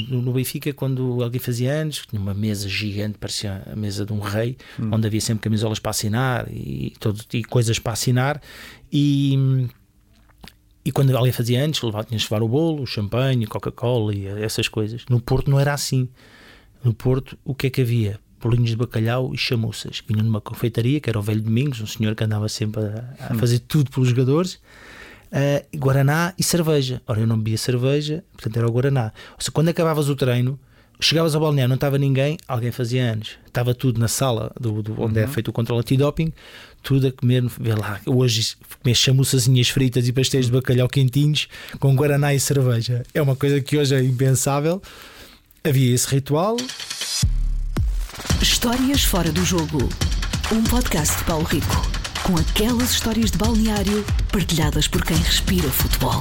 No Benfica, quando alguém fazia anos, tinha uma mesa gigante, parecia a mesa de um rei, hum. onde havia sempre camisolas para assinar e, todo, e coisas para assinar. E, e quando alguém fazia antes, levava, tinhas de levar o bolo, o champanhe, Coca-Cola e essas coisas. No Porto não era assim. No Porto, o que é que havia? Bolinhos de bacalhau e chamuças. Vinham numa confeitaria, que era o Velho Domingos, um senhor que andava sempre a, a hum. fazer tudo pelos jogadores uh, Guaraná e cerveja. Ora, eu não bebia cerveja, portanto era o Guaraná. Ou seja, quando acabavas o treino, chegavas ao balneário, não estava ninguém, alguém fazia anos. Estava tudo na sala do, do onde é uhum. é feito o controle antidoping, tudo a comer, vê lá, hoje comer chamuçazinhas fritas e pastéis de bacalhau quentinhos com Guaraná e cerveja. É uma coisa que hoje é impensável. Havia esse ritual. Histórias fora do jogo. Um podcast de Paulo Rico com aquelas histórias de balneário partilhadas por quem respira futebol.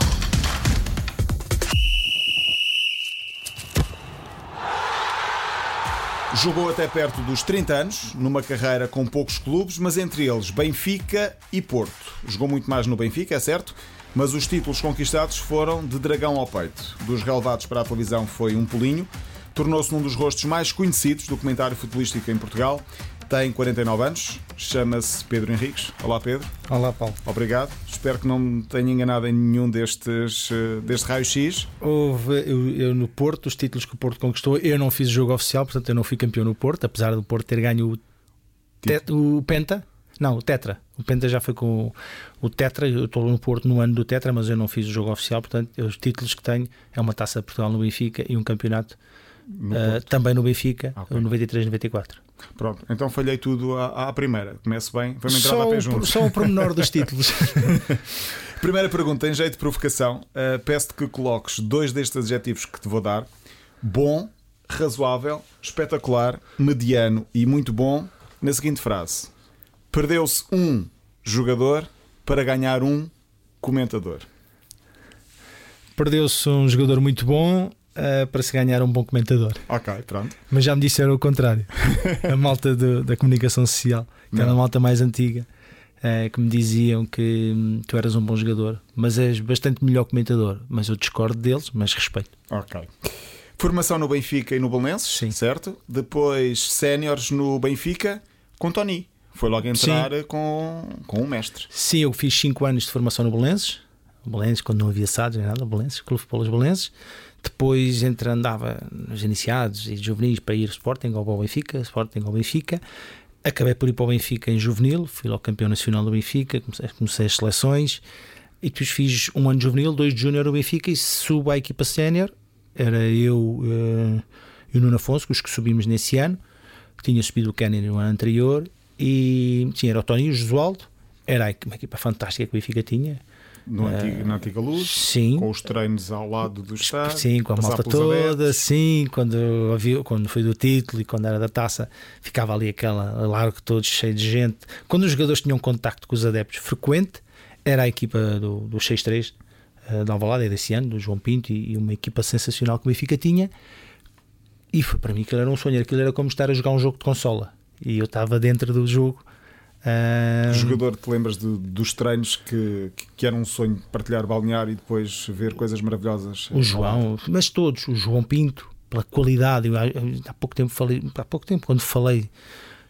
Jogou até perto dos 30 anos, numa carreira com poucos clubes, mas entre eles Benfica e Porto. Jogou muito mais no Benfica, é certo, mas os títulos conquistados foram de dragão ao peito. Dos relevados para a televisão foi um pulinho, tornou-se um dos rostos mais conhecidos do comentário futebolístico em Portugal tem 49 anos, chama-se Pedro Henriques. Olá, Pedro. Olá, Paulo. Obrigado. Espero que não me tenha enganado em nenhum destes eh, deste raio-x. Houve, eu, eu, no Porto, os títulos que o Porto conquistou, eu não fiz o jogo oficial, portanto eu não fui campeão no Porto, apesar do Porto ter ganho o, te, o Penta. Não, o Tetra. O Penta já foi com o, o Tetra. Eu estou no Porto no ano do Tetra, mas eu não fiz o jogo oficial. Portanto, os títulos que tenho é uma taça de Portugal no Benfica e um campeonato no uh, também no Benfica, okay. 93-94. Pronto, então falhei tudo à, à primeira. Começo bem, vamos entrar lá pé juntos. Só um pormenor dos títulos. Primeira pergunta, em jeito de provocação, uh, peço-te que coloques dois destes adjetivos que te vou dar: bom, razoável, espetacular, mediano e muito bom, na seguinte frase: Perdeu-se um jogador para ganhar um comentador. Perdeu-se um jogador muito bom uh, para se ganhar um bom comentador. Ok, pronto. Mas já me disseram o contrário. a malta do, da comunicação social, que era a malta mais antiga, uh, que me diziam que hum, tu eras um bom jogador, mas és bastante melhor comentador. Mas eu discordo deles, mas respeito. Ok. Formação no Benfica e no Belenenses, Sim. certo? Depois séniores no Benfica com Tony. Foi logo entrar Sim. com, com um mestre. Sim, eu fiz 5 anos de formação no Belenenses. Belenenses, quando não havia SADs nem nada, Belenenses, Clube de Futebol Belenenses. Depois entre andava nos iniciados e juvenis para ir Sporting ou ao Benfica, Sporting ao Benfica. Acabei por ir para o Benfica em juvenil, fui ao campeão nacional do Benfica, comecei, comecei as seleções e depois fiz um ano de juvenil, dois de júnior no Benfica e subo à equipa sénior. Era eu uh, e o Nuno Afonso, os que subimos nesse ano. Tinha subido o Kennedy no ano anterior e tinha era o Tony e o Josualdo. Era uma equipa fantástica que o Benfica tinha no antigo, na antiga luz, sim. com os treinos ao lado do estádio, sim, com a malta toda, adeptos. sim, quando, havia, quando foi do título e quando era da taça, ficava ali aquela largo todo cheio de gente. Quando os jogadores tinham contacto com os adeptos frequente, era a equipa do, do 6-3 uh, da Alvalade desse ano, do João Pinto, e, e, uma equipa sensacional que o Benfica tinha. E foi, para mim aquilo era um sonho, aquilo era como estar a jogar um jogo de consola. E eu estava dentro do jogo Uh... Jogador, te lembras de, dos treinos que, que era um sonho partilhar balnear e depois ver coisas maravilhosas? O João, mas todos, o João Pinto, pela qualidade. Eu, há pouco tempo falei, há pouco tempo, quando falei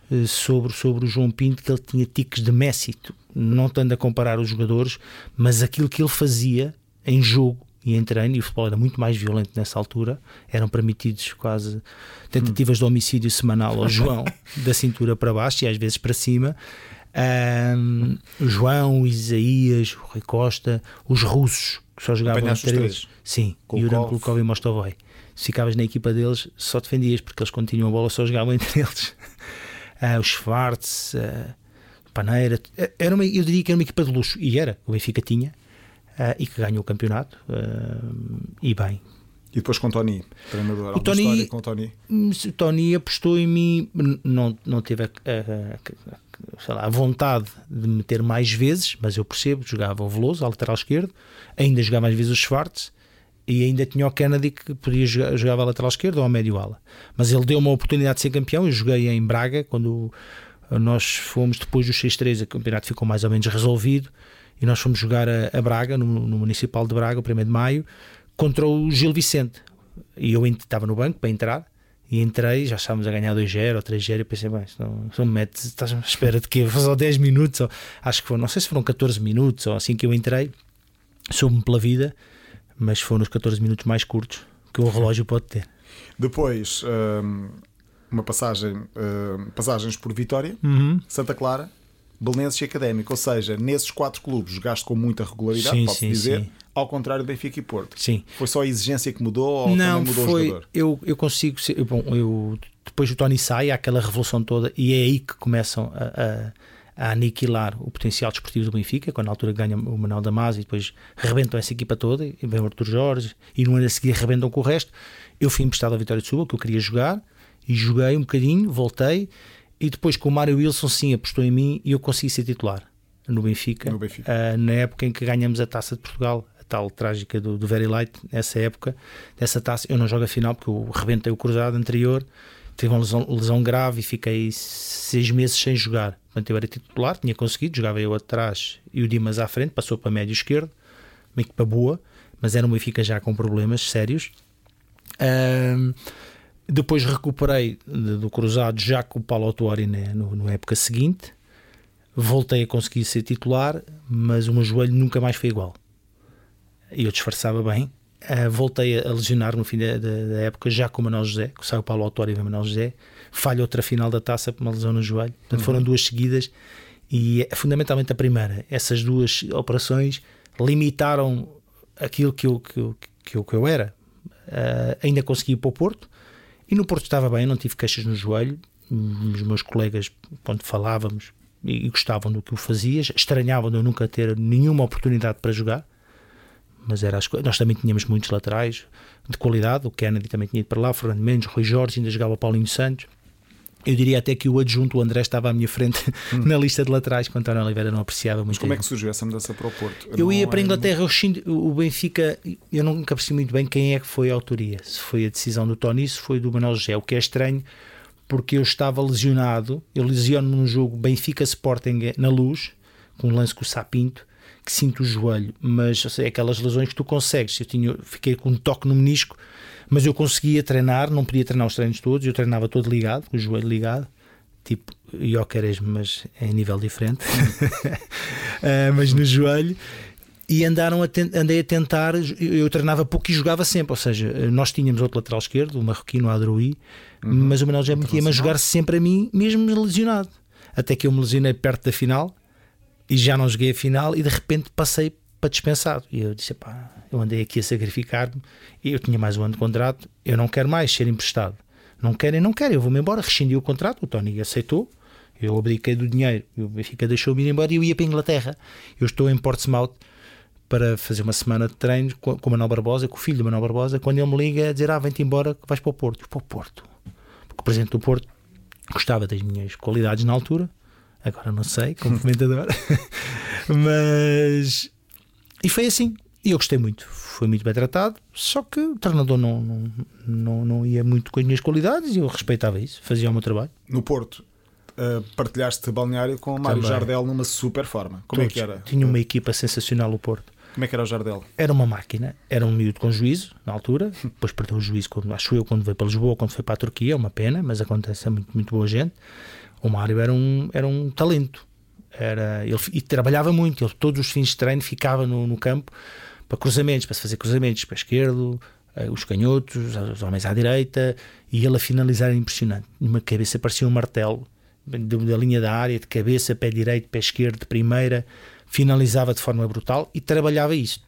uh, sobre, sobre o João Pinto, que ele tinha tiques de Messi, não estando a comparar os jogadores, mas aquilo que ele fazia em jogo e em treino, e o futebol era muito mais violento nessa altura, eram permitidos quase tentativas de homicídio semanal ao João, da cintura para baixo e às vezes para cima. Um, João, Isaías, o Rui Costa, os russos que só jogavam entre eles. Sim, Yuran Kulkov e Mostovoi. Se ficavas na equipa deles, só defendias porque eles continuam a bola, só jogavam entre eles. Uh, o Schwartz, uh, Paneira, era uma, eu diria que era uma equipa de luxo e era. O Benfica tinha uh, e que ganhou o campeonato uh, e bem. E depois com o Tony, treinador, o Tony, com o Tony? Hum, Tony apostou em mim, não, não teve a, a, a, lá, a, vontade de meter mais vezes, mas eu percebo, jogava o Veloso, ao lateral esquerdo, ainda jogava mais vezes o Schwartz, e ainda tinha o Kennedy que podia jogar, jogava a lateral esquerdo ou ao médio ala. Mas ele deu uma oportunidade de ser campeão. Eu joguei em Braga quando nós fomos depois dos 6-3, o campeonato ficou mais ou menos resolvido e nós fomos jogar a, a Braga, no, no, Municipal de Braga, o 1 de Maio, contra o Gil Vicente. e eu estava no banco para entrar e entrei, já estávamos a ganhar 2-0 ou 3-0 e pensei, bem, se não, se não me metes, estás à espera de que só 10 minutos, ou, acho que foram, não sei se foram 14 minutos ou assim que eu entrei, soube-me pela vida, mas foram os 14 minutos mais curtos que o relógio pode ter. Depois, hum, uma passagem, hum, passagens por Vitória, Uhum. Santa Clara, Belenenses e Académico. Ou seja, nesses quatro clubes jogaste com muita regularidade, Sim, sim, dizer, sim. ao contrário do Benfica e Porto. Sim. Foi só a exigência que mudou ou não, mudou o foi. jogador? Eu, eu consigo. ser- Bom, eu, depois o Tony sai, há aquela revolução toda, e é aí que começam a, a, a aniquilar o potencial desportivo do Benfica, quando na altura ganha o Manuel Damasio e depois rebentam essa equipa toda, e vem o Artur Jorge, e no ano a seguir rebentam com o resto. Eu fui emprestado à Vitória de Suba, que eu queria jogar, e joguei um bocadinho, voltei, e depois com o Mário Wilson, sim, apostou em mim, e eu consegui ser titular no Benfica, No Benfica. ah, na época em que ganhamos a taça de Portugal, a tal trágica do, do Very Light, nessa época, dessa taça. Eu não jogo a final porque eu rebentei o cruzado anterior, tive uma lesão, lesão grave e fiquei seis meses sem jogar. Portanto, eu era titular, tinha conseguido, jogava eu atrás e o Dimas à frente, passou para médio esquerdo, uma equipa boa, mas era um Benfica já com problemas sérios. Ahm, depois recuperei do cruzado já com o Paulo Autuori na no, na época seguinte. Voltei a conseguir ser titular, mas o meu joelho nunca mais foi igual. E eu disfarçava bem. Ah, voltei a lesionar no fim da, da- da época, já com o Manuel José, que saiu o Paulo Autuori e o Manuel José. Falha outra final da taça por uma lesão no joelho. Portanto, foram duas seguidas. E é fundamentalmente a primeira. Essas duas operações limitaram aquilo que eu, que eu, que eu, que eu era. Ah, ainda consegui ir para o Porto e no Porto estava bem, não tive queixas no joelho. Os meus colegas, quando falávamos, e, gostavam do que eu fazia, estranhavam de eu nunca ter nenhuma oportunidade para jogar. Mas era as nós também tínhamos muitos laterais de qualidade. O Kennedy também tinha ido para lá, o Fernando Mendes, Rui Jorge, ainda jogava o Paulinho Santos. Eu diria até que o adjunto, o André, estava à minha frente na lista de laterais, que o António Oliveira não apreciava muito. Mas como é que surgiu essa mudança para o Porto? Eu Não ia para a Inglaterra, o Benfica, eu nunca percebi muito bem quem é que foi a autoria. Se foi a decisão do Tony, se foi do Manuel José, o que é estranho, porque eu estava lesionado, eu lesiono-me num jogo Benfica Sporting na luz, com um lance com o Sapinto, que sinto o joelho, mas sei, aquelas lesões que tu consegues. Eu tinha, fiquei com um toque no menisco, mas eu conseguia treinar, não podia treinar os treinos todos, eu treinava todo ligado, com o joelho ligado, tipo Jóqueres, mas em nível diferente, Ah, mas no joelho. E andaram a ten- andei a tentar, eu treinava pouco e jogava sempre, ou seja, nós tínhamos outro lateral esquerdo, o marroquino Adroí, mas o Manuel já metia-me a jogar sempre a mim, mesmo lesionado. Até que eu me lesionei perto da final e já não joguei a final e de repente passei para dispensado. E eu disse: pá, eu andei aqui a sacrificar-me eu tinha mais um ano de contrato, eu não quero mais ser emprestado. Não querem, não querem, eu vou-me embora. Rescindi o contrato, o Tony aceitou, eu abdiquei do dinheiro, o Benfica deixou-me ir embora e eu ia para a Inglaterra. Eu estou em Portsmouth para fazer uma semana de treino com, com o Manuel Barbosa, com o filho do Manuel Barbosa, quando ele me liga a dizer: Ah, vem-te embora que vais para o Porto. Eu, para o Porto. Porque o presidente do Porto gostava das minhas qualidades na altura, agora não sei, como comentador, mas. E foi assim. E eu gostei muito. Foi muito bem tratado, só que o treinador não, não, não, não ia muito com as minhas qualidades e eu respeitava isso, fazia o meu trabalho. No Porto, uh, partilhaste balneário com o Mário Também. Jardel numa super forma. Como é Todos. que era? Tinha uma equipa sensacional o Porto. Como é que era o Jardel? Era uma máquina, era um miúdo com juízo na altura, depois perdeu o juízo, quando, acho eu, quando veio para Lisboa, quando foi para a Turquia, é uma pena, mas acontece, é muito, muito boa gente. O Mário era um, era um talento, era, ele, e trabalhava muito, ele todos os fins de treino ficava no, no campo para cruzamentos, para se fazer cruzamentos para a esquerdo, eh, os canhotos, os homens à direita, e ele a finalizar impressionante. Numa cabeça parecia um martelo, da, linha da área, de cabeça, pé direito, pé esquerdo, de primeira, finalizava de forma brutal e trabalhava isso.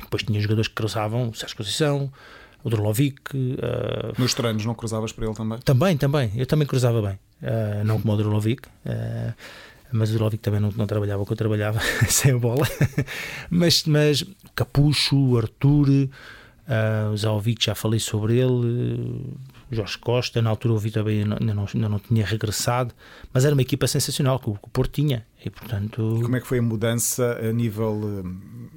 Depois tinha jogadores que cruzavam, o Sérgio Conceição, o Drolovic, eh, Nos treinos não cruzavas para ele também? também, também, eu também cruzava bem, Eh, não como o Drolovic, eh, mas o Drolovic também não, não trabalhava o que eu trabalhava sem a bola. mas, mas Capucho, Arthur, eh, o Zaovic, já falei sobre ele, Jorge Costa, na altura o Vitor também ainda não, ainda não tinha regressado, mas era uma equipa sensacional que o, que o Porto tinha, e portanto. Como é que foi a mudança a nível, eh,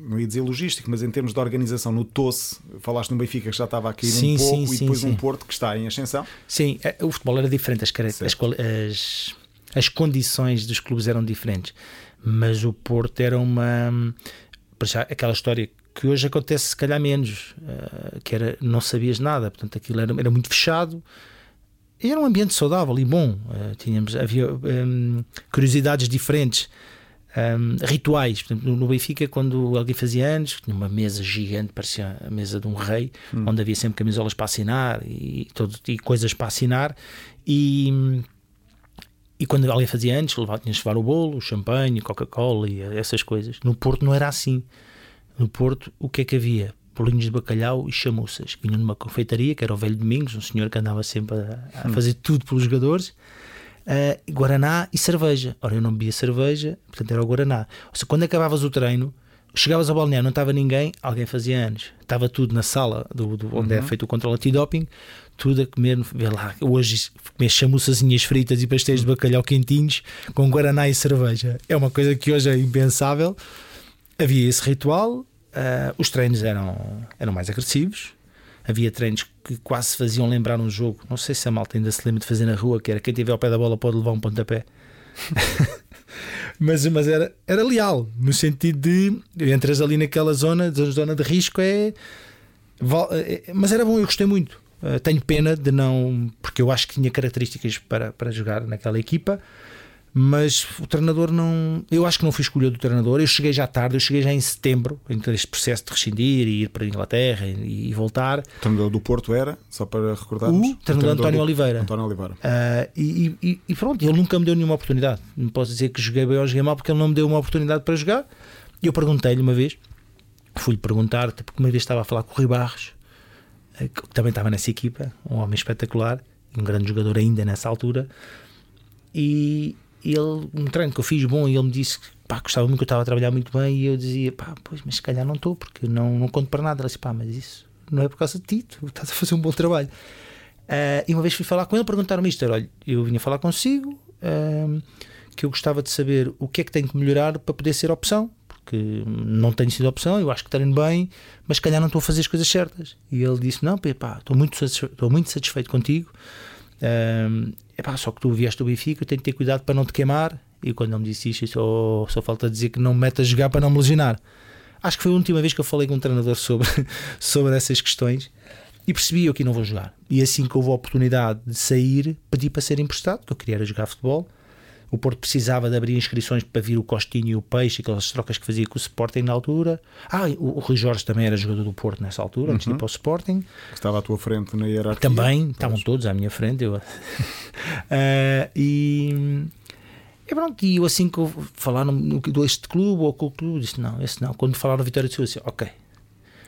não ia dizer logístico, mas em termos de organização no TOSE? Falaste no Benfica que já estava a cair Sim, um pouco sim, e sim, depois um sim. Porto que está em ascensão. Sim, eh, o futebol era diferente, as, as, as, as condições dos clubes eram diferentes, mas o Porto era uma. já, aquela história que hoje acontece se calhar menos, uh, que era não sabias nada, portanto aquilo era, era muito fechado. E era um ambiente saudável e bom. Uh, tínhamos, havia um, curiosidades diferentes, um, rituais. Portanto, no Benfica, quando alguém fazia anos, tinha uma mesa gigante, parecia a mesa de um rei, hum. onde havia sempre camisolas para assinar e, todo, e coisas para assinar. E, e quando alguém fazia antes, levava, tinhas de levar o bolo, o champanhe, Coca-Cola e essas coisas. No Porto não era assim. No Porto, o que é que havia? Bolinhos de bacalhau e chamuças. Vinham numa confeitaria, que era o Velho Domingos, um senhor que andava sempre a, a hum. fazer tudo pelos jogadores. Uh, Guaraná e cerveja. Ora, eu não bebia cerveja, portanto era o Guaraná. Ou seja, quando acabavas o treino, chegavas ao balneário, não estava ninguém, alguém fazia anos. Estava tudo na sala do, do onde é uhum. é feito o controle antidoping, tudo a comer, vê lá, hoje comer chamuçazinhas fritas e pastéis de bacalhau quentinhos com Guaraná e cerveja. É uma coisa que hoje é impensável havia esse ritual, uh, os treinos eram, eram mais agressivos, havia treinos que quase faziam lembrar um jogo. Não sei se a malta ainda se lembra de fazer na rua, que era quem tiver ao pé da bola pode levar um pontapé. mas mas era, era leal, no sentido de entras ali naquela zona, zona de risco é, é. Mas era bom, eu gostei muito. Uh, tenho pena de não. Porque eu acho que tinha características para, para jogar naquela equipa mas o treinador não. Eu acho que não fui escolha do treinador. Eu cheguei já tarde, eu cheguei já em setembro, então este processo de rescindir e ir para a Inglaterra e, e voltar. O treinador do Porto era, só para recordarmos? O treinador, o treinador António do... Oliveira. António Oliveira. Uh, e, e, e, pronto, ele nunca me deu nenhuma oportunidade. Não posso dizer que joguei bem ou joguei mal, porque ele não me deu uma oportunidade para jogar. E eu perguntei-lhe uma vez, fui-lhe perguntar, porque uma vez estava a falar com o Rui Barros, eh, que também estava nessa equipa, um homem espetacular, um grande jogador ainda nessa altura. E, ele, um treino que eu fiz bom, e ele me disse que pá, gostava muito, que eu estava a trabalhar muito bem, e eu dizia, pá, pois, mas se calhar não estou, porque não, não conto para nada. Ele disse, pá, mas isso não é por causa de ti, tu estás a fazer um bom trabalho. Uh, e uma vez fui falar com ele, perguntaram-me isto: olha, eu vinha falar consigo, uh, que eu gostava de saber o que é que tenho que melhorar para poder ser opção, porque não tenho sido opção, eu acho que treino bem, mas se calhar não estou a fazer as coisas certas. E ele disse: não, pá, estou muito, satisfeito, estou muito satisfeito contigo. Uh, Epá, só que tu vieste do Benfica, eu tenho que ter cuidado para não te queimar. E quando ele me disse isto, só, só falta dizer que não me mete a jogar para não me lesionar. Acho que foi a última vez que eu falei com um treinador sobre, sobre essas questões e percebi eu que não vou jogar. E assim que houve a oportunidade de sair, pedi para ser emprestado, que eu queria era jogar futebol. O Porto precisava de abrir inscrições para vir o Costinho e o Peixe, aquelas trocas que fazia com o Sporting na altura. Ah, o, o Rui Jorge também era jogador do Porto nessa altura, antes uhum. de ir uhum. para o Sporting. Estava à tua frente na hierarquia. Também, estavam todos à minha frente. Eu... uh, e. E pronto, e eu assim que falaram no, este clube ou com o clube, disse não, esse não. Quando falaram Vitória de Setúbal, disse ok.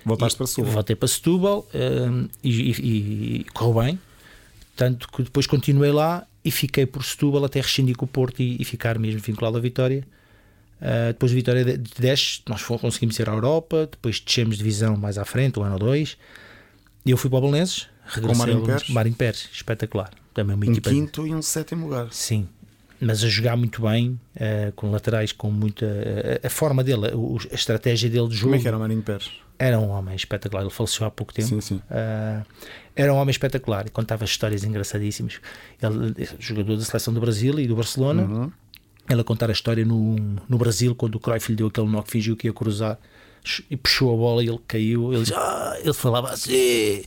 Voltaste e, para Setúbal? Voltei para Setúbal uh, e, e, e correu bem. Tanto que depois continuei lá e fiquei por Setúbal até rescindir com o Porto e, e ficar mesmo vinculado à Vitória. Uh, depois de Vitória de 10, nós conseguimos ir à Europa, depois descemos de divisão mais à frente, um ano ou dois. E eu fui para o Belenenses, regressei com Marinho Pérez. Marinho Pérez, espetacular. Também uma um equipa... quinto e um sétimo lugar. Sim, mas a jogar muito bem, uh, com laterais com muita. Uh, a forma dele, a, a, estratégia dele de jogo. Como é que era o Marinho Pérez? Era um homem espetacular, ele faleceu há pouco tempo. Sim, sim. Uh, era um homem espetacular e contava histórias engraçadíssimas. Ele, jogador da seleção do Brasil e do Barcelona. Uhum. Ele a contar a história no, no Brasil, quando o Cruyff lhe deu aquele nó que fingiu que ia cruzar e puxou a bola e ele caiu. Ele, ah, ele falava assim,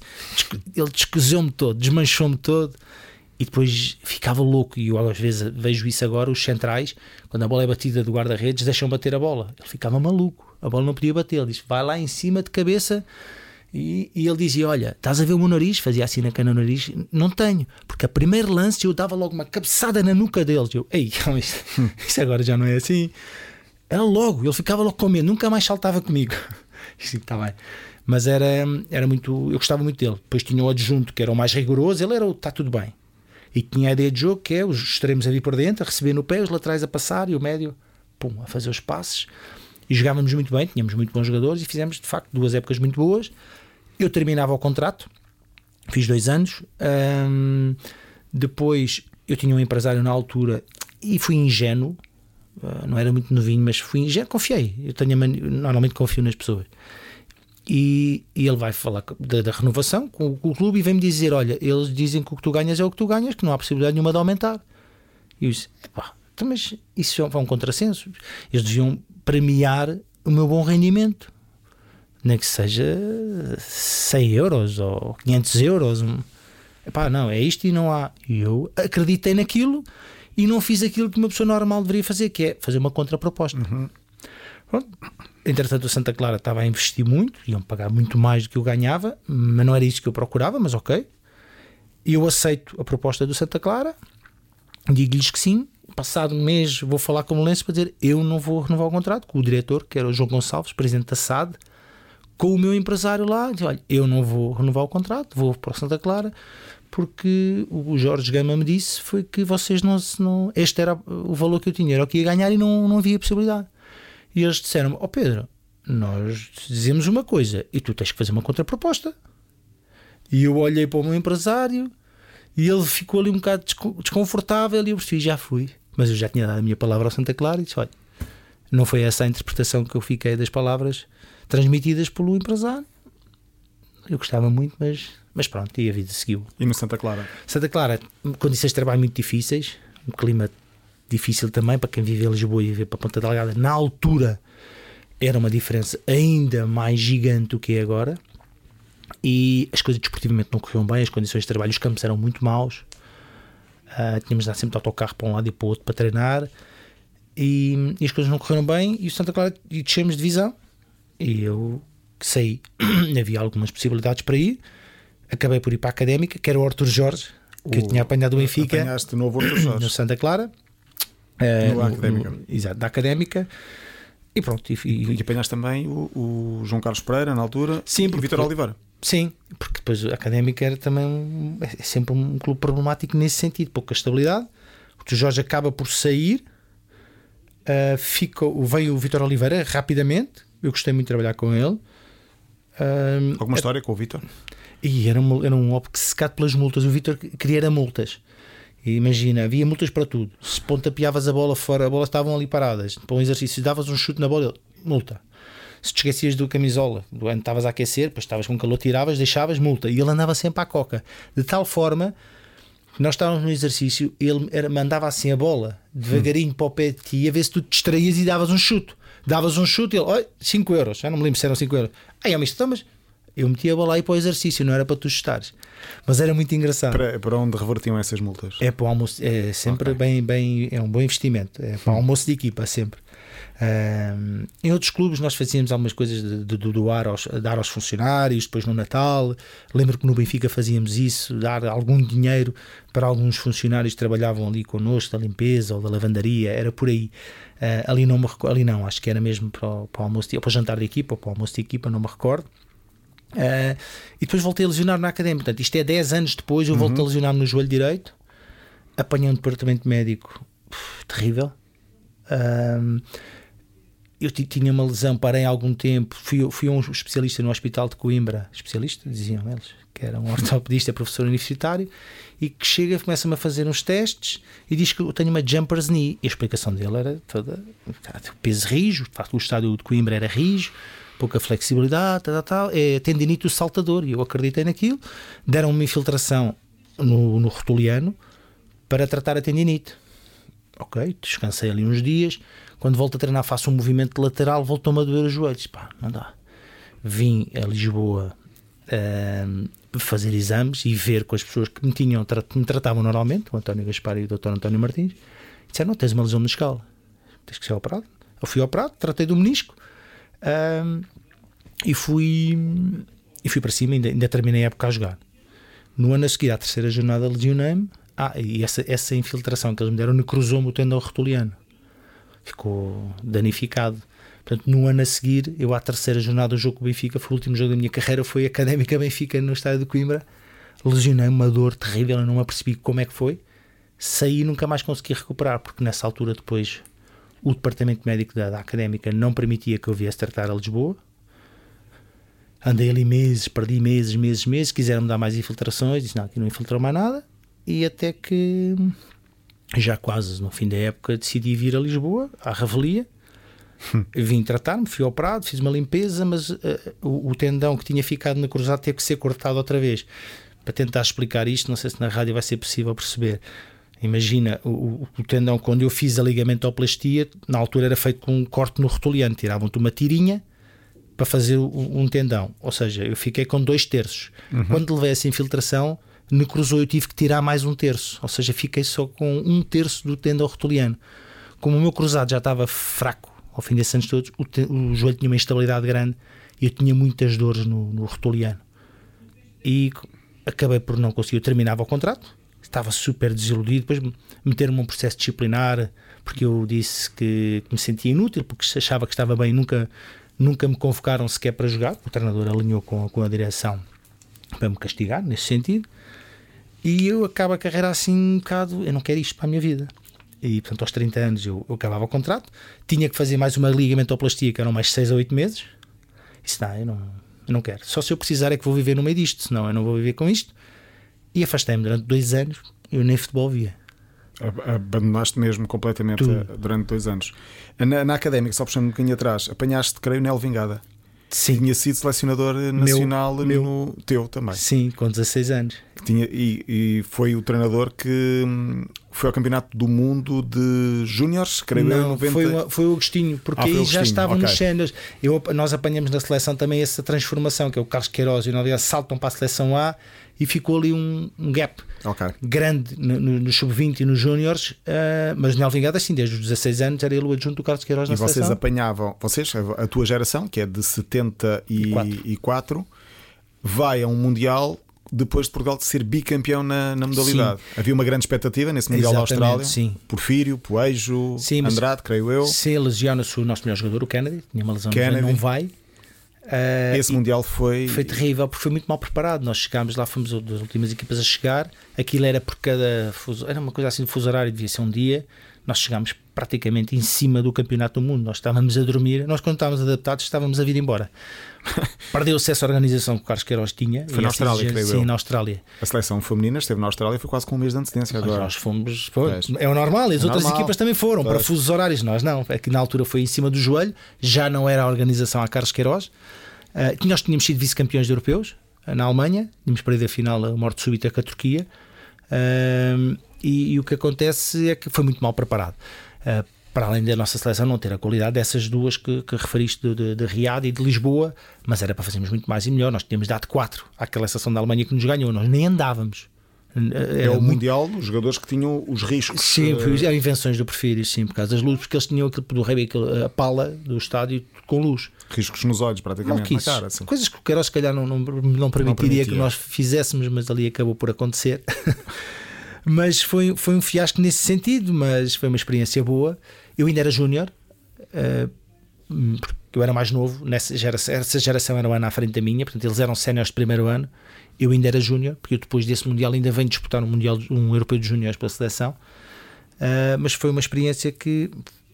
ele descozeu-me todo, desmanchou-me todo e depois ficava louco. E eu às vezes vejo isso agora: os centrais, quando a bola é batida do guarda-redes, deixam bater a bola. Ele ficava maluco, a bola não podia bater. Ele disse: vai lá em cima de cabeça. E, e ele dizia: Olha, estás a ver o meu nariz? Fazia assim na cana no nariz. Não tenho, porque a primeiro lance eu dava logo uma cabeçada na nuca deles. Eu, ei, isso, isso agora já não é assim. Era logo, ele ficava logo com medo, nunca mais saltava comigo. está bem. Mas era, era muito, eu gostava muito dele. Depois tinha o adjunto que era o mais rigoroso, ele era o está tudo bem e tinha a ideia de jogo que é os extremos ali por dentro, a receber no pé, os laterais a passar e o médio pum, a fazer os passes. E jogávamos muito bem, tínhamos muito bons jogadores e fizemos de facto duas épocas muito boas. Eu terminava o contrato, fiz dois anos. Hum, depois eu tinha um empresário na altura e fui ingênuo, uh, não era muito novinho, mas fui ingênuo, confiei. Eu tenho normalmente confio nas pessoas e, e, ele vai falar da, da renovação com, com, o clube e vem-me dizer: Olha, eles dizem que o que tu ganhas é o que tu ganhas, que não há possibilidade nenhuma de aumentar. E eu disse: Epá, então, mas isso é um contrassenso. Eles deviam premiar o meu bom rendimento. Nem que seja 100 euros ou 500 euros. Epá, não, é isto e não há. E eu acreditei naquilo e não fiz aquilo que uma pessoa normal deveria fazer, que é fazer uma contraproposta. Uhum. Pronto. Entretanto, o Santa Clara estava a investir muito, iam pagar muito mais do que eu ganhava, mas não era isso que eu procurava, mas ok. Eu aceito a proposta do Santa Clara, digo-lhes que sim. Passado um mês vou falar com o Molense para dizer eu não vou renovar o contrato com o diretor, que era o João Gonçalves, presidente da SAD, com o meu empresário lá. Diz, olha, eu não vou renovar o contrato, vou para Santa Clara, porque o Jorge Gama me disse foi que vocês não, não este era o valor que eu tinha, era o que ia ganhar e não, não havia possibilidade. E eles disseram-me: Ó oh Pedro, nós dizemos uma coisa e tu tens que fazer uma contraproposta. E eu olhei para o meu empresário e ele ficou ali um bocado desconfortável e eu percebi: já fui. Mas eu já tinha dado a minha palavra ao Santa Clara e disse: olha, não foi essa a interpretação que eu fiquei das palavras transmitidas pelo empresário. Eu gostava muito, mas, mas pronto, e a vida seguiu. E no Santa Clara? Santa Clara, condições de trabalho muito difíceis, um clima difícil também para quem vive em Lisboa e vive para Ponta Delgada. Na altura era uma diferença ainda mais gigante do que é agora. E as coisas desportivamente não corriam bem, as condições de trabalho, os campos eram muito maus. Uh, tínhamos de dar sempre de autocarro para um lado e para o outro para treinar. E, e as coisas não correram bem. E o Santa Clara e descemos de divisão. E eu saí. Havia algumas possibilidades para ir. Acabei por ir para a académica, que era o Arthur Jorge, que o, eu tinha apanhado o Benfica. Apanhaste novo Arthur Jorge. No Santa Clara. Uh, no, académica. No, exato, da académica. E pronto. E, e, e apanhaste também o, o, João Carlos Pereira na altura sim, porque, e o Vitor Oliveira. Sim, porque depois a académica era também um, é sempre um clube problemático nesse sentido, pouca estabilidade. O Jorge acaba por sair, uh, fica, veio o Vitor Oliveira rapidamente. Eu gostei muito de trabalhar com ele. Uh, Alguma história com o Vitor? E era um, era um obcecado pelas multas. O Vitor queria era multas. E imagina, havia multas para tudo. Se pontapeavas a bola fora, as bolas estavam ali paradas. Para um exercício, davas um chute na bola, multa. Se te esquecias do camisola, do ano estavas a aquecer, depois estavas com calor, tiravas, deixavas, multa. E ele andava sempre à coca. De tal forma que nós estávamos no exercício, ele mandava assim a bola, devagarinho hum. para o pé de ti, a ver se tu te distraías e davas um chute. Davas um chute e ele, olha, 5 euros. Já não me lembro se eram 5 euros. Aí, mas, então, mas eu metia a bola aí para o exercício, não era para tu estares. Mas era muito engraçado. Para, para onde revertiam essas multas? É para o almoço, é sempre okay. bem, bem, é um bom investimento. É para o almoço de equipa, sempre. Um, em outros clubes nós fazíamos algumas coisas de, de, de doar aos, dar aos funcionários, depois no Natal. Lembro que no Benfica fazíamos isso, dar algum dinheiro para alguns funcionários que trabalhavam ali connosco, da limpeza ou da lavandaria, era por aí. Uh, ali não me ali não, acho que era mesmo para o, para o almoço, ou para o jantar de equipa, ou para o almoço de equipa, não me recordo. Uh, e depois voltei a lesionar na academia. Portanto, isto é 10 anos depois, eu uhum. a lesionar-me no joelho direito, apanhei um departamento médico uf, terrível. Eu tinha uma lesão, parei algum tempo, fui, fui um especialista no hospital de Coimbra, especialista, diziam eles, que era um ortopedista, professor universitário, e que chega, começa-me a fazer uns testes e diz que eu tenho uma jumper's knee. E a explicação dele era toda, peso rijo, de facto o estádio de Coimbra era rijo, pouca flexibilidade, tal, tal, é tendinite do saltador. E eu acreditei naquilo. Deram-me uma infiltração no, no rotuliano para tratar a tendinite. Ok, descansei ali uns dias. Quando volto a treinar, faço um movimento lateral, voltou-me a doer os joelhos. Pá, não dá. Vim a Lisboa uh, fazer exames e ver com as pessoas que me, tinham, me tratavam normalmente, o António Gaspar e o Dr. António Martins, e disseram: Não, tens uma lesão escala tens que ser operado. Eu fui operado, tratei do menisco, um, e fui e fui para cima, ainda, ainda terminei a época a jogar. No ano a seguir, à terceira jornada, lesionei-me. Ah, e essa, essa infiltração que eles me deram necrosou-me o tendão rotuliano. Ficou danificado. Portanto, no ano a seguir, eu à terceira jornada do jogo com o Benfica, foi o último jogo da minha carreira, foi Académica Benfica no estádio de Coimbra. Lesionei-me, uma dor terrível, eu não me apercebi como é que foi. Saí e nunca mais consegui recuperar, porque nessa altura depois o departamento médico da, da académica não permitia que eu viesse tratar a Lisboa. Andei ali meses, perdi meses, meses, meses. Quiseram-me dar mais infiltrações, disse não, aqui não infiltrou mais nada. E até que, já quase no fim da época, decidi vir a Lisboa, à Revelia. Vim tratar-me, fui operado, fiz uma limpeza, mas uh, o, o, tendão que tinha ficado na cruzada teve que ser cortado outra vez. Para tentar explicar isto, não sei se na rádio vai ser possível perceber. Imagina, o, o, tendão, quando eu fiz a ligamentoplastia, na altura era feito com um corte no rotuliano. Tiravam-te uma tirinha para fazer um tendão. Ou seja, eu fiquei com dois terços. Uhum. Quando levei essa infiltração, necrosou, eu tive que tirar mais um terço. Ou seja, fiquei só com um terço do tendão rotuliano. Como o meu cruzado já estava fraco ao fim desses anos todos, o, o joelho tinha uma instabilidade grande e eu tinha muitas dores no, no. E acabei por não conseguir. Eu terminava o contrato, estava super desiludido. Depois meter-me um processo disciplinar porque eu disse que, que me sentia inútil, porque achava que estava bem. Nunca, nunca me convocaram sequer para jogar. O treinador alinhou com, com a direção para me castigar nesse sentido. E eu acabo a carreira assim um bocado. Eu não quero isto para a minha vida. E portanto, aos 30 anos eu, eu acabava o contrato, tinha que fazer mais uma ligamentoplastia, que eram mais 6 a 8 meses. Isso não, eu não, eu não quero. Só se eu precisar é que vou viver no meio disto, senão eu não vou viver com isto. E afastei-me durante dois anos, eu nem futebol via. Abandonaste mesmo completamente Tudo. durante dois anos. Na, na académica, só puxando um bocadinho atrás, apanhaste, creio, Nel Vingada. Sim. Tinha sido selecionador nacional meu, no teu também. Sim, com 16 anos. Tinha, e, e foi o treinador que hum, foi ao Campeonato do Mundo de Júniores, creio Não, eu, 90... foi, foi o Agostinho, porque ah, aí já estavam okay. nos cenas. Eu, nós apanhamos na seleção também essa transformação, que é o Carlos Queiroz e o Novias saltam para a seleção A e ficou ali um, um gap okay. grande no, no, no sub-20 e nos júniores, uh, mas Nel Vingada, assim, desde os 16 anos, era ele o adjunto do Carlos Queiroz na E vocês seleção. apanhavam, vocês, a tua geração, que é de 74, vai a um Mundial depois de Portugal de ser bicampeão na, na modalidade. Sim. Havia uma grande expectativa nesse Mundial da Austrália. Sim. Porfírio, Poejo, sim, Andrade, creio eu. Sim, lesiona-se o nosso melhor jogador, o Kennedy. Tinha uma lesão, Kennedy. não vai. Uh, Esse Mundial foi. Foi terrível porque foi muito mal preparado. Nós chegámos lá, fomos das últimas equipas a chegar. Aquilo era por cada. Fuso, era uma coisa assim de fuso horário, devia ser um dia. Nós chegámos praticamente em cima do campeonato do mundo. Nós estávamos a dormir. Nós, quando estávamos adaptados, estávamos a vir embora. Perdeu-se essa organização que o Carlos Queiroz tinha. Foi na Austrália, creio Sim, eu. na Austrália. A seleção feminina esteve na Austrália foi quase com um mês de antecedência agora. Nós fomos. Foi, é o normal, as é outras normal. equipas também foram pois. para fusos horários. Nós não. É que na altura foi em cima do joelho, já não era a organização a Carlos Queiroz. Uh, nós tínhamos sido vice-campeões europeus uh, na Alemanha, tínhamos perdido a final a morte súbita com a Turquia. Uh, e, e, o que acontece é que foi muito mal preparado. Para além da nossa seleção não ter a qualidade dessas duas que, que referiste de, de, de Riad e de Lisboa, mas era para fazermos muito mais e melhor. Nós tínhamos dado quatro àquela seleção da Alemanha que nos ganhou, nós nem andávamos. É o muito... Mundial, os jogadores que tinham os riscos. Sim, uh... eram invenções do Perfírio, sim, por causa das luzes, porque eles tinham aquilo do rei, a pala do estádio com luz. Riscos nos olhos, praticamente, na cara. Assim. Coisas que o Queiroz, se calhar, não, não, não, permitiria não que nós fizéssemos, mas ali acabou por acontecer. mas foi, foi um fiasco nesse sentido, mas foi uma experiência boa. Eu ainda era júnior, uh, eu era mais novo, nessa geração, essa geração era um ano à frente da minha, portanto eles eram séniores de primeiro ano eu ainda era júnior, porque eu depois desse Mundial ainda venho disputar um, mundial, um Europeu de Júniores pela seleção. Uh, mas foi uma experiência que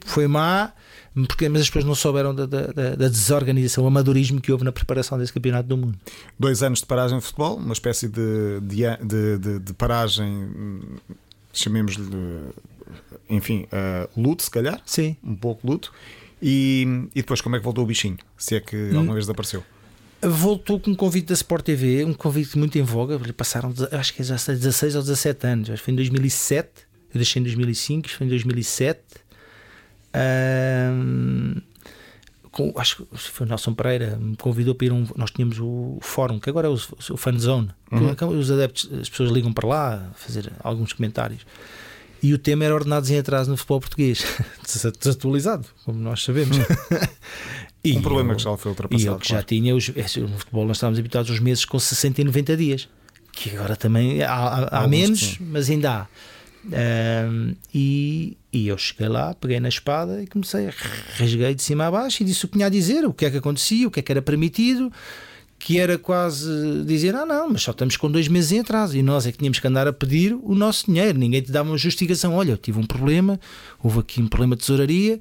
foi má, porque, mas as pessoas não souberam da, da, da, desorganização, o amadorismo que houve na preparação desse campeonato do mundo. Dois anos de paragem de futebol, uma espécie de, de, de, de paragem, chamemos-lhe, enfim, uh, luto, se calhar. Sim. Um pouco luto. E, e depois, como é que voltou o bichinho? Se é que alguma hum. vez apareceu? voltou com um convite da Sport TV, um convite muito em voga. Passaram, acho que é 16 ou 17 anos. Acho que foi em 2007. Eu deixei em 2005, isto foi em 2007. Um, com, acho que foi o Nelson Pereira me convidou para ir um. Nós tínhamos o fórum, que agora é o, o Fan Zone. Uhum. Os adeptos, as pessoas ligam para lá fazer alguns comentários. E o tema era ordenados em atraso no futebol português, desatualizado, como nós sabemos. Um problema eu, que já foi ultrapassado. E eu que claro. já tinha, os, é, no futebol nós estávamos habituados aos meses com 60 e 90 dias, que agora também há, há, há menos, mas ainda há. Um, e, e, eu cheguei lá, peguei na espada e comecei, rasguei de cima a baixo e disse o que tinha a dizer, o que é que acontecia, o que é que era permitido, que era quase dizer: ah, não, mas só estamos com dois meses em atraso e nós é que tínhamos que andar a pedir o nosso dinheiro. Ninguém te dava uma justificação. Olha, eu tive um problema, houve aqui um problema de tesouraria,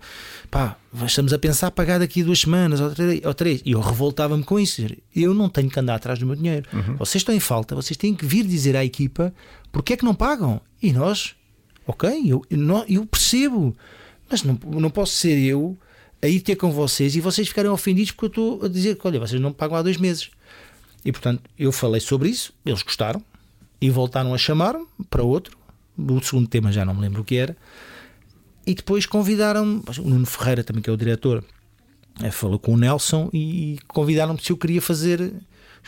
pá, estamos a pensar pagar daqui duas semanas ou três. E eu revoltava-me com isso. Eu não tenho que andar atrás do meu dinheiro. Uhum. Vocês estão em falta, vocês têm que vir dizer à equipa porque é que não pagam. E nós, ok, eu, eu, eu percebo, mas não, não posso ser eu a ir ter com vocês e vocês ficarem ofendidos porque eu estou a dizer que, olha, vocês não pagam há dois meses. E portanto, eu falei sobre isso, eles gostaram e voltaram a chamar-me para outro. O segundo tema já não me lembro o que era. E depois convidaram o Nuno Ferreira, também que é o diretor, eh, falou com o Nelson e convidaram-me se eu queria fazer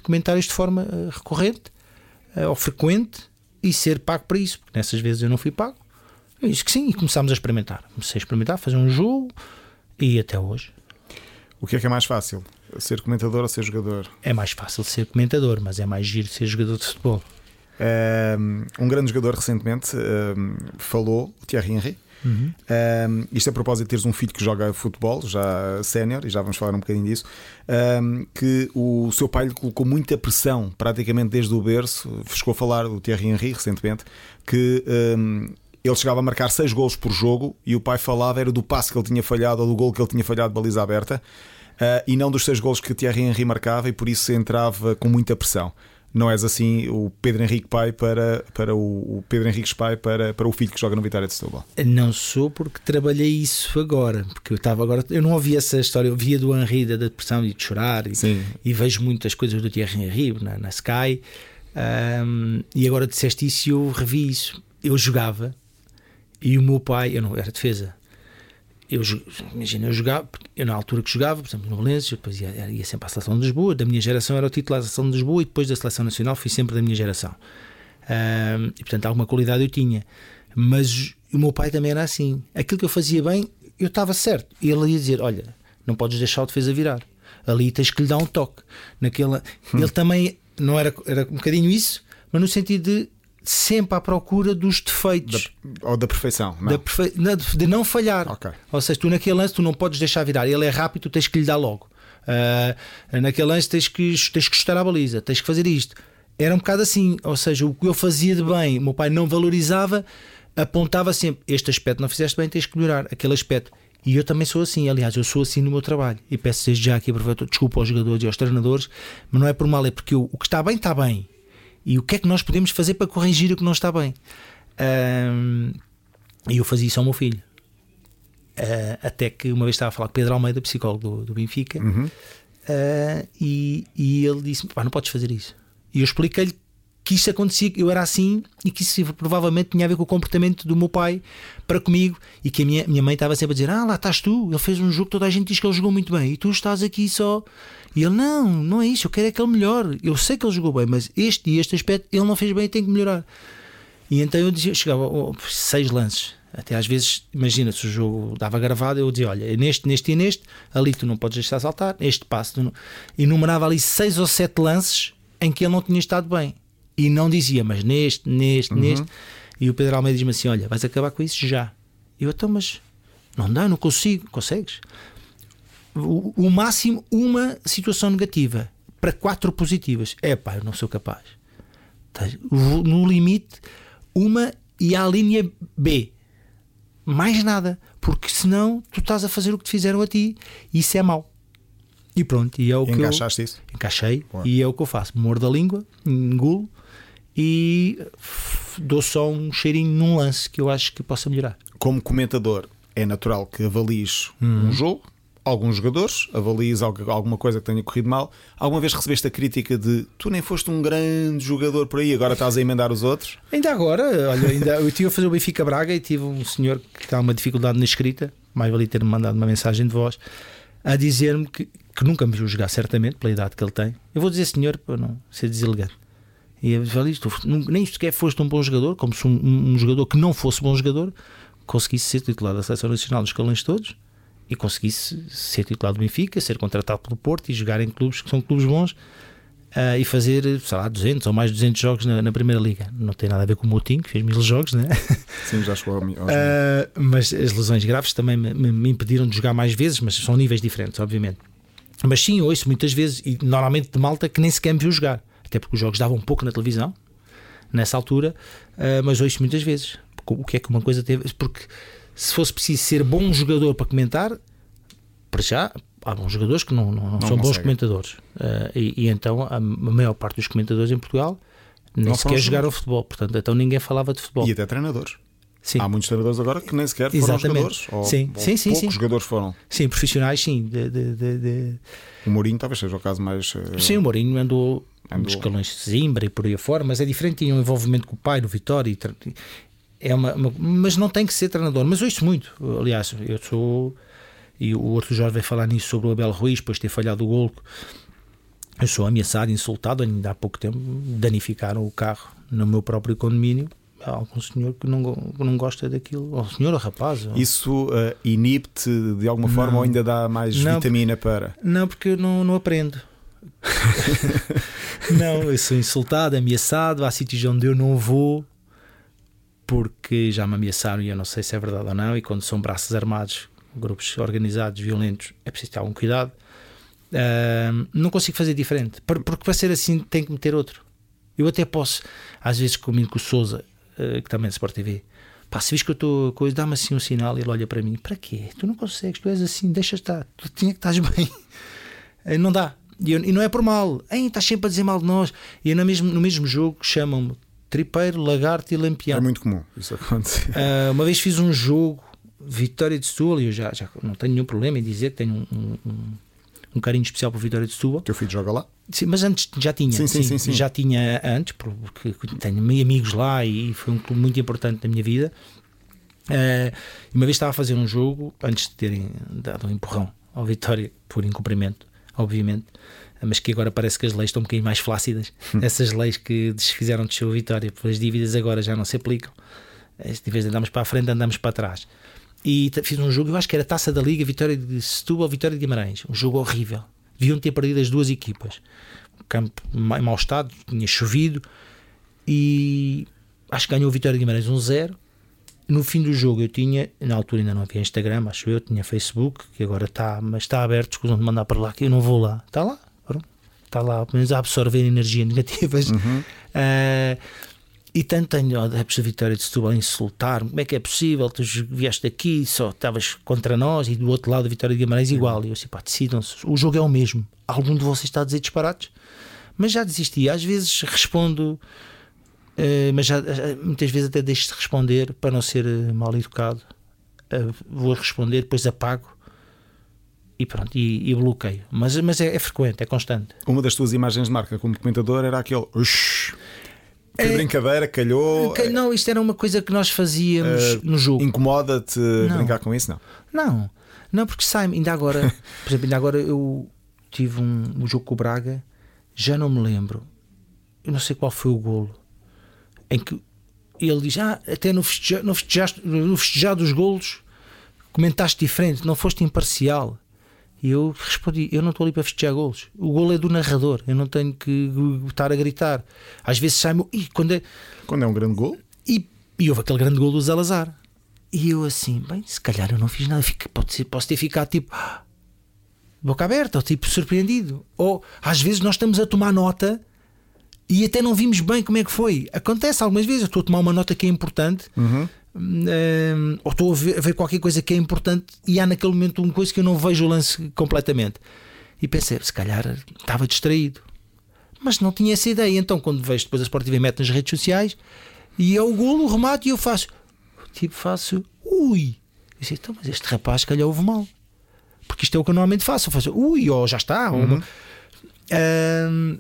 comentários de forma uh, recorrente uh, ou frequente e ser pago para isso, porque nessas vezes eu não fui pago. Eu disse que sim, e começámos a experimentar. Comecei a experimentar, fazer um jogo e até hoje. O que é que é mais fácil? Ser comentador ou ser jogador? É mais fácil ser comentador, mas é mais giro ser jogador de futebol. Um grande jogador recentemente falou, o Thierry Henry. Uhum. Um, isto é a propósito de teres um filho que joga futebol, já sénior, e já vamos falar um bocadinho disso. Um, que o seu pai lhe colocou muita pressão, praticamente desde o berço. Chegou a falar do Thierry Henry recentemente, que um, ele chegava a marcar 6 gols por jogo e o pai falava era do passe que ele tinha falhado ou do gol que ele tinha falhado de baliza aberta. Uh, e não dos 6 gols que Thierry Henry marcava, e por isso entrava com muita pressão não és assim o Pedro Henrique pai para, para o, Pedro Henriques pai para, para o filho que joga no Vitória de Setúbal? Não sou porque trabalhei isso agora, porque eu estava agora, eu não ouvi essa história, eu via do Henri da depressão e de chorar e, e, vejo muitas coisas do Thierry Henry na, na Sky um, e agora disseste isso e eu revi isso. Eu jogava e o meu pai, eu não era defesa, eu imagina, eu jogava, eu na altura que jogava, por exemplo, no Valência, depois ia, ia, sempre à seleção de Lisboa, da minha geração era o titular da seleção de Lisboa e depois da seleção nacional fui sempre da minha geração. E portanto, alguma qualidade eu tinha. Mas o meu pai também era assim. Aquilo que eu fazia bem, eu estava certo. E ele ia dizer: Olha, não podes deixar o defesa virar. Ali tens que lhe dar um toque. Naquela... Hum. Ele também não era, era um bocadinho isso, mas no sentido de sempre à procura dos defeitos. Da, ou da perfeição. Não. Da perfe... de não falhar. Okay. Ou seja, tu naquele lance tu não podes deixar virar. Ele é rápido, tu tens que lhe dar logo. Uh, naquele lance tens que, tens que estar à baliza, tens que fazer isto. Era um bocado assim. Ou seja, o que eu fazia de bem, o meu pai não valorizava, apontava sempre: este aspecto não fizeste bem, tens que melhorar. Aquele aspecto. E eu também sou assim, aliás, eu sou assim no meu trabalho. E peço desde já aqui, desculpa aos jogadores e aos treinadores, mas não é por mal, é porque eu, o que está bem, está bem e o que é que nós podemos fazer para corrigir o que não está bem. E eu fazia isso ao meu filho. Uh, até que uma vez estava a falar com Pedro Almeida, psicólogo do, do Benfica, uhum. uh, e, e, ele disse: não podes fazer isso. E eu expliquei-lhe que isso acontecia, eu era assim e que isso provavelmente tinha a ver com o comportamento do meu pai para comigo e que a minha, minha mãe estava sempre a dizer: Ah, lá estás tu, ele fez um jogo, toda a gente diz que ele jogou muito bem e tu estás aqui só. E ele: Não, não é isso, eu quero é que ele melhore. Eu sei que ele jogou bem, mas este e este aspecto ele não fez bem e tem que melhorar. E então eu dizia, chegava oh, seis lances. Até às vezes, imagina se o jogo dava gravado, eu dizia: Olha, neste, neste e neste, ali tu não podes deixar saltar, este passo. Não... E numerava ali seis ou sete lances em que ele não tinha estado bem e não dizia, mas neste, neste, uhum. neste. E o Pedro Almeida diz-me assim: Olha, vais acabar com isso já. E eu, então, mas não dá, não consigo. Consegues? O, o máximo, uma situação negativa para quatro positivas. É pá, eu não sou capaz. No limite, uma e a linha B. Mais nada. Porque senão tu estás a fazer o que te fizeram a ti. E isso é mau. E pronto, e é o e que encaixaste eu, isso? Encaixei e é o que eu faço. Mordo a língua, engulo e dou só um cheirinho num lance que eu acho que possa melhorar. Como comentador, é natural que avalies hum. um jogo, alguns jogadores, avalies alguma coisa que tenha corrido mal. Alguma vez recebeste a crítica de tu nem foste um grande jogador por aí, agora estás a emendar os outros? Ainda agora, olha, ainda, eu estive a fazer o Benfica Braga e tive um senhor que está uma dificuldade na escrita, mais valia ter-me mandado uma mensagem de voz, a dizer-me que, que nunca me viu jogar, certamente, pela idade que ele tem. Eu vou dizer senhor para não ser deselegante. E eu falei isto, nem sequer foste um bom jogador, como se um, um, jogador que não fosse bom jogador conseguisse ser titular da seleção nacional dos escalões todos e conseguisse ser titular do Benfica, ser contratado pelo Porto e jogar em clubes que são clubes bons uh, e fazer, sei lá, 200 ou mais 200 jogos na, na, Primeira Liga. Não tem nada a ver com o Moutinho, que fez mil jogos, né? Sim, já chegou ao, ao uh, Mas as lesões graves também me, me, impediram de jogar mais vezes, mas são níveis diferentes, obviamente. Mas sim, ouço muitas vezes, e normalmente de malta que nem sequer me viu jogar até porque os jogos davam um pouco na televisão nessa altura, uh, mas ouço muitas vezes o que é que uma coisa teve. Porque se fosse preciso ser bom jogador para comentar, para já há bons jogadores que não, não, não, não são bons comentadores. Uh, e, e, então a, maior parte dos comentadores em Portugal nem sequer jogaram futebol, portanto, então ninguém falava de futebol. E até treinadores. Sim. Há muitos treinadores agora que nem sequer foram Exatamente. jogadores. Ou, sim, ou sim, sim, poucos sim. jogadores foram. Sim, profissionais, sim. De, de, de, o Mourinho talvez seja o caso mais. Uh... Sim, o Mourinho andou Andou. nos escalões de Zimbra e por aí afora, mas é diferente, tinha um envolvimento com o pai no Vitória. E, é uma, uma, mas não tem que ser treinador. Mas ouço muito, aliás, eu sou. e o outro Jorge vai falar nisso sobre o Abel Ruiz, depois de ter falhado o gol. Eu sou ameaçado, insultado, ainda há pouco tempo danificaram o carro no meu próprio condomínio. Há algum senhor que não, que não gosta daquilo, ou senhor ou rapaz. Ou... Isso uh, inibe-te de alguma forma Não. ou ainda dá mais Não. vitamina para? Não, porque eu não, não aprendo. não, eu sou insultado, ameaçado. Há sítios onde eu não vou porque já me ameaçaram e eu não sei se é verdade ou não. E quando são braços armados, grupos organizados, violentos, é preciso ter algum cuidado. Ahm, não consigo fazer diferente, Por- porque para ser assim tem que meter outro. Eu até posso, às vezes comigo com o Souza, eh, que também é de Sport TV, pá, se vês que eu estou coisa, dá-me assim um sinal e ele olha para mim: para quê? Tu não consegues, tu és assim, deixa estar, tu tinha que estás bem. Eh, Não dá. E, eu- e não é por mal. Ei, estás sempre a dizer mal de nós. E eu no mesmo, no mesmo jogo chamam-me tripeiro, lagarto e lampião. É muito comum isso acontecer. Ah, uma vez fiz um jogo, Vitória de Setúbal, e eu já, já não tenho nenhum problema em dizer que tenho um, um, um- carinho especial por Vitória de Setúbal. Teu filho joga lá? Sim, mas antes já tinha. Sim, sim, sim, sim. Já tinha antes, porque tenho meio amigos lá e foi um clube muito importante na minha vida. Eh, uma vez estava a fazer um jogo antes de terem dado um empurrão ao Vitória por incumprimento, obviamente, mas que agora parece que as leis estão um bocadinho mais flácidas. Hum. Essas leis que des- fizeram descer o Vitória pelas dívidas agora já não se aplicam. Eh, Em vez de andarmos para a frente, andamos para trás. E fiz um jogo, eu acho que era Taça da Liga, Vitória de Setúbal, Vitória de Guimarães. Um jogo horrível. Deviam ter perdido as duas equipas. O campo em mau estado, tinha chovido e acho que ganhou o Vitória de Guimarães 1-0. No fim do jogo eu tinha, na altura ainda não havia Instagram, acho eu, tinha Facebook, que agora está, mas está aberto, escusam de mandar para lá, que eu não vou lá. Está lá. Está lá, pelo menos a absorver energia negativas. Ah, e tanto tenho adeptos da Vitória de Setúbal a insultar-me, como é que é possível, tu vieste aqui, só estavas contra nós e do outro lado a Vitória de Guimarães igual. E eu assim, pá, decidam-se, o jogo é o mesmo. Algum de vocês está a dizer disparates? Mas já desisti, às vezes respondo, eh, mas já, já- muitas vezes até deixo de responder para não ser eh, mal educado. Eh, vou responder, depois apago e pronto, e, e bloqueio. Mas, mas é, é frequente, é constante. Uma das tuas imagens de marca como comentador era aquele. Ush, que É- brincadeira, calhou. Ok, não, isto era uma coisa que nós fazíamos Eh, no jogo. Incomoda-te brincar com isso? Não. Não, não, porque sai ainda agora, por exemplo, ainda agora eu tive um, um jogo com o Braga, já não me lembro, eu não sei qual foi o golo, em que ele diz: Ah, até no festejar, no festejar, no festejar dos golos comentaste diferente, não foste imparcial. E eu respondi: Eu não estou ali para festejar golos. O golo é do narrador, eu não tenho que estar a gritar. Às vezes sai-me. "Ih, Quando é, Quando é um grande gol, e, e houve aquele grande gol do Salazar. E eu assim, bem, se calhar eu não fiz nada. Fico, pode posso ter ficado tipo boca aberta, ou tipo surpreendido. Ou às vezes nós estamos a tomar nota e até não vimos bem como é que foi. Acontece algumas vezes, eu estou a tomar uma nota que é importante. hum, ou estou a ver, a ver qualquer coisa que é importante e há naquele momento uma coisa que eu não vejo o lance completamente. E pensei, se calhar estava distraído mas não tinha essa ideia. Então, quando vejo depois a Sport TV mete nas redes sociais e é o golo, o remate, e eu faço tipo, faço ui. Eu disse, então, mas este rapaz, se calhar, houve mal, porque isto é o que eu normalmente faço. Eu faço ui, ou já está. ou uma- Ahm,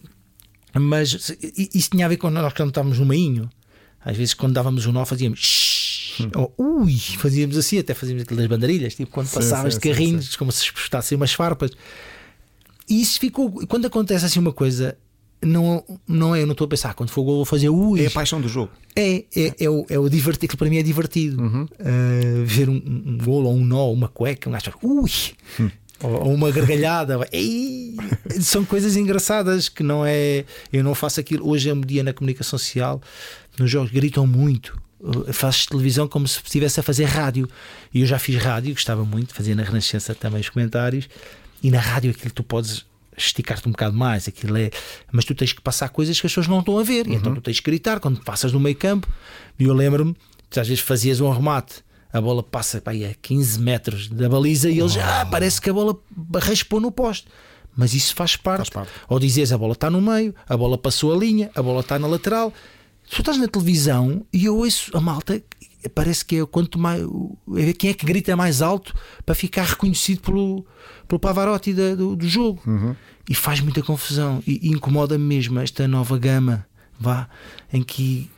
mas isso tinha a ver com nós quando estávamos no mainho. Às vezes, quando dávamos o nó, fazíamos shhh, ou ui, fazíamos assim, até fazíamos aquilo das bandarilhas, tipo quando Sim, passavas sim, de sim, carrinhos, como se espetassem umas farpas. E isso ficou. Quando acontece assim uma coisa, não, não é, eu não estou a pensar, quando for o gol, vou fazer ui. é a paixão do jogo. É, é, é, o, é o divertido, aquilo para mim é divertido. Uh, ver um, um golo ou um nó, uma cueca, um gajo ui, ou, ou uma gargalhada, ei, são coisas engraçadas que não é. Eu não faço aquilo. Hoje é um dia na comunicação social, nos jogos gritam muito. Uh, Fazes televisão como se estivesse a fazer rádio. E eu já fiz rádio, gostava muito, fazia na Renascença também os comentários. E na rádio aquilo tu podes esticar-te um bocado mais, aquilo é, mas tu tens que passar coisas que as pessoas não estão a ver, e então tu tens que gritar quando passas no meio campo. E eu lembro-me, às vezes fazias um remate, a bola passa pá, a 15 metros da baliza e eles, ah, parece que a bola raspou no poste. Mas isso faz parte. Faz parte. Ou dizes a bola está no meio, a bola passou a linha, a bola está na lateral. Tu estás na televisão e eu ouço a malta, parece que é quanto mais. é quem é que grita mais alto para ficar reconhecido pelo, pelo Pavarotti da- do, do jogo. E faz muita confusão. E, e incomoda-me mesmo esta nova gama, vá, em que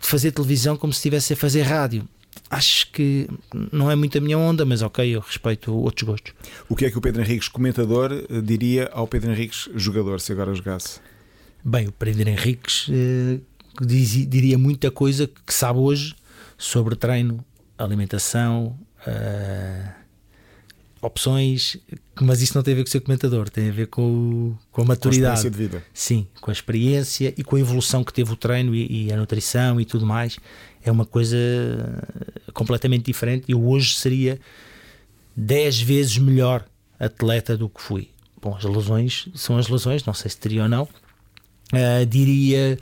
fazer televisão como se estivesse a fazer rádio. acho que não é muito a minha onda, mas ok, eu respeito outros gostos. O que é que o Pedro Henriques, comentador, diria ao Pedro Henriques, jogador, se agora jogasse? Bem, o Pedro Henriques eh, diz, diria muita coisa que sabe hoje sobre treino, alimentação, uh, opções, mas isso não tem a ver com ser comentador, tem a ver com, com a maturidade. Com a de vida. Sim, com a experiência e com a evolução que teve o treino e, e a nutrição e tudo mais. É uma coisa completamente diferente. Eu hoje seria 10 vezes melhor atleta do que fui. Bom, as lesões são as lesões, não sei se teria ou não. Uh, diria